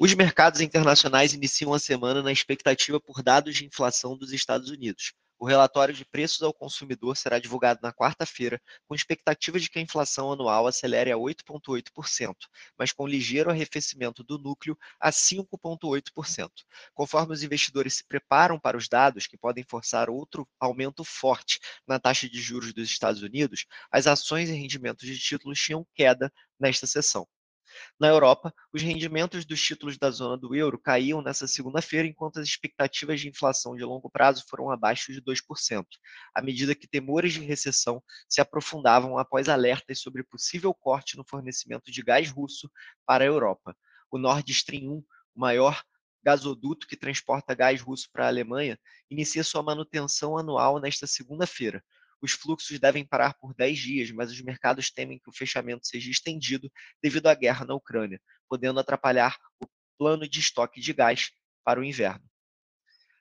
Os mercados internacionais iniciam a semana na expectativa por dados de inflação dos Estados Unidos. O relatório de preços ao consumidor será divulgado na quarta-feira, com expectativa de que a inflação anual acelere a 8,8%, mas com ligeiro arrefecimento do núcleo a 5,8%. Conforme os investidores se preparam para os dados que podem forçar outro aumento forte na taxa de juros dos Estados Unidos, as ações e rendimentos de títulos tinham queda nesta sessão. Na Europa, os rendimentos dos títulos da zona do euro caíam nesta segunda-feira, enquanto as expectativas de inflação de longo prazo foram abaixo de 2%, à medida que temores de recessão se aprofundavam após alertas sobre possível corte no fornecimento de gás russo para a Europa. O Nord Stream 1, o maior gasoduto que transporta gás russo para a Alemanha, inicia sua manutenção anual nesta segunda-feira, os fluxos devem parar por 10 dias, mas os mercados temem que o fechamento seja estendido devido à guerra na Ucrânia, podendo atrapalhar o plano de estoque de gás para o inverno.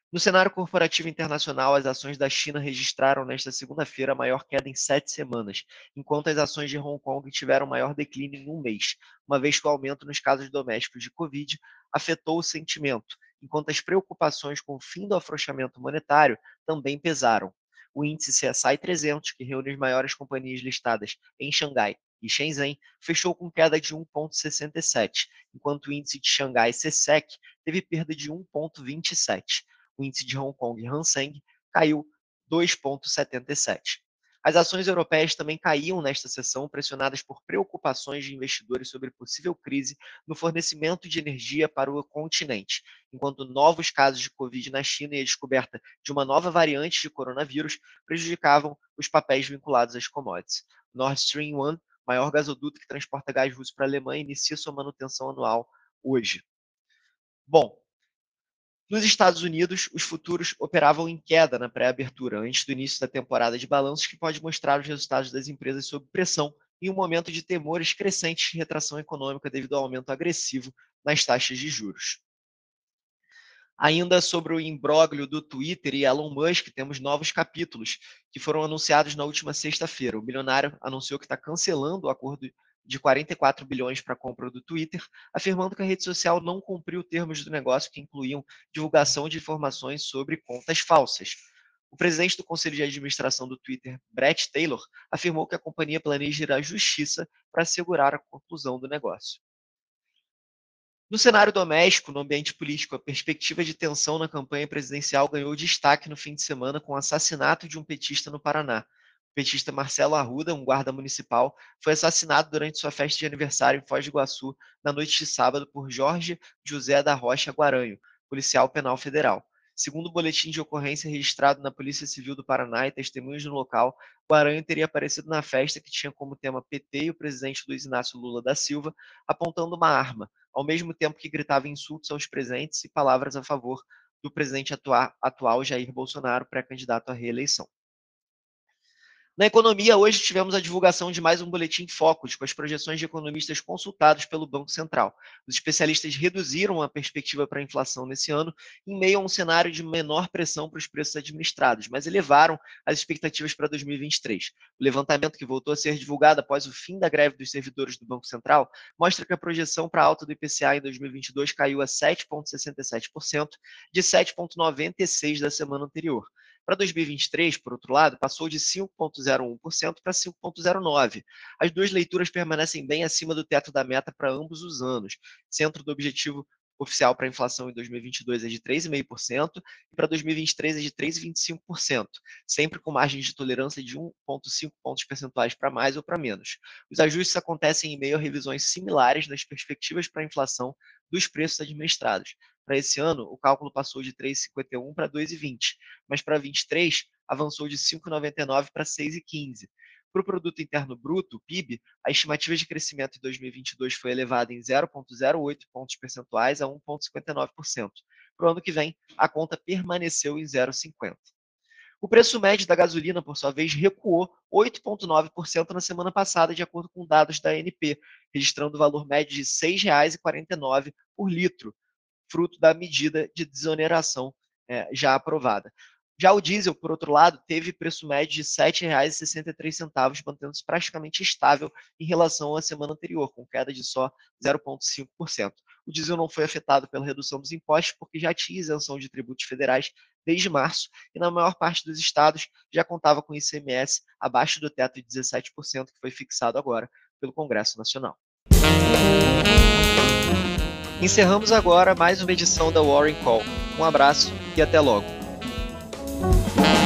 No cenário corporativo internacional, as ações da China registraram nesta segunda-feira a maior queda em sete semanas, enquanto as ações de Hong Kong tiveram maior declínio em um mês, uma vez que o aumento nos casos domésticos de Covid afetou o sentimento, enquanto as preocupações com o fim do afrouxamento monetário também pesaram, o índice CSI 300, que reúne as maiores companhias listadas em Xangai e Shenzhen, fechou com queda de 1,67, enquanto o índice de Xangai CSEC teve perda de 1,27. O índice de Hong Kong Hang Seng caiu 2,77. As ações europeias também caíam nesta sessão, pressionadas por preocupações de investidores sobre possível crise no fornecimento de energia para o continente, enquanto novos casos de Covid na China e a descoberta de uma nova variante de coronavírus prejudicavam os papéis vinculados às commodities. Nord Stream 1, maior gasoduto que transporta gás russo para a Alemanha, inicia sua manutenção anual hoje. Bom, nos Estados Unidos, os futuros operavam em queda na pré-abertura, antes do início da temporada de balanços, que pode mostrar os resultados das empresas sob pressão em um momento de temores crescentes de retração econômica devido ao aumento agressivo nas taxas de juros. Ainda sobre o imbróglio do Twitter e Elon Musk, temos novos capítulos que foram anunciados na última sexta-feira. O bilionário anunciou que está cancelando o acordo de 44 bilhões para a compra do Twitter, afirmando que a rede social não cumpriu termos do negócio que incluíam divulgação de informações sobre contas falsas. O presidente do conselho de administração do Twitter, Brett Taylor, afirmou que a companhia planeja ir à justiça para assegurar a conclusão do negócio. No cenário doméstico, no ambiente político, a perspectiva de tensão na campanha presidencial ganhou destaque no fim de semana com o assassinato de um petista no Paraná petista Marcelo Arruda, um guarda municipal, foi assassinado durante sua festa de aniversário em Foz do Iguaçu na noite de sábado por Jorge José da Rocha Guaranho, policial penal federal. Segundo o boletim de ocorrência registrado na Polícia Civil do Paraná e testemunhos no local, Guaranho teria aparecido na festa que tinha como tema PT e o presidente Luiz Inácio Lula da Silva, apontando uma arma, ao mesmo tempo que gritava insultos aos presentes e palavras a favor do presidente atual Jair Bolsonaro, pré-candidato à reeleição. Na economia, hoje tivemos a divulgação de mais um boletim Focus, com as projeções de economistas consultados pelo Banco Central. Os especialistas reduziram a perspectiva para a inflação nesse ano, em meio a um cenário de menor pressão para os preços administrados, mas elevaram as expectativas para 2023. O levantamento que voltou a ser divulgado após o fim da greve dos servidores do Banco Central mostra que a projeção para a alta do IPCA em 2022 caiu a 7,67%, de 7,96% da semana anterior. Para 2023, por outro lado, passou de 5,01% para 5,09%. As duas leituras permanecem bem acima do teto da meta para ambos os anos. Centro do objetivo oficial para a inflação em 2022 é de 3,5% e para 2023 é de 3,25%, sempre com margem de tolerância de 1,5 pontos percentuais para mais ou para menos. Os ajustes acontecem em meio a revisões similares nas perspectivas para a inflação dos preços administrados. Para esse ano, o cálculo passou de 3,51 para 2,20, mas para 23 avançou de 5,99 para 6,15. Para o Produto Interno Bruto, PIB, a estimativa de crescimento em 2022 foi elevada em 0,08 pontos percentuais a 1,59%. Para o ano que vem, a conta permaneceu em 0,50%. O preço médio da gasolina, por sua vez, recuou 8,9% na semana passada, de acordo com dados da ANP, registrando o valor médio de R$ 6,49 por litro, fruto da medida de desoneração é, já aprovada. Já o diesel, por outro lado, teve preço médio de R$ 7,63, mantendo-se praticamente estável em relação à semana anterior, com queda de só 0,5%. O diesel não foi afetado pela redução dos impostos, porque já tinha isenção de tributos federais desde março, e na maior parte dos estados já contava com ICMS abaixo do teto de 17%, que foi fixado agora pelo Congresso Nacional. Encerramos agora mais uma edição da Warren Call. Um abraço e até logo. Bye.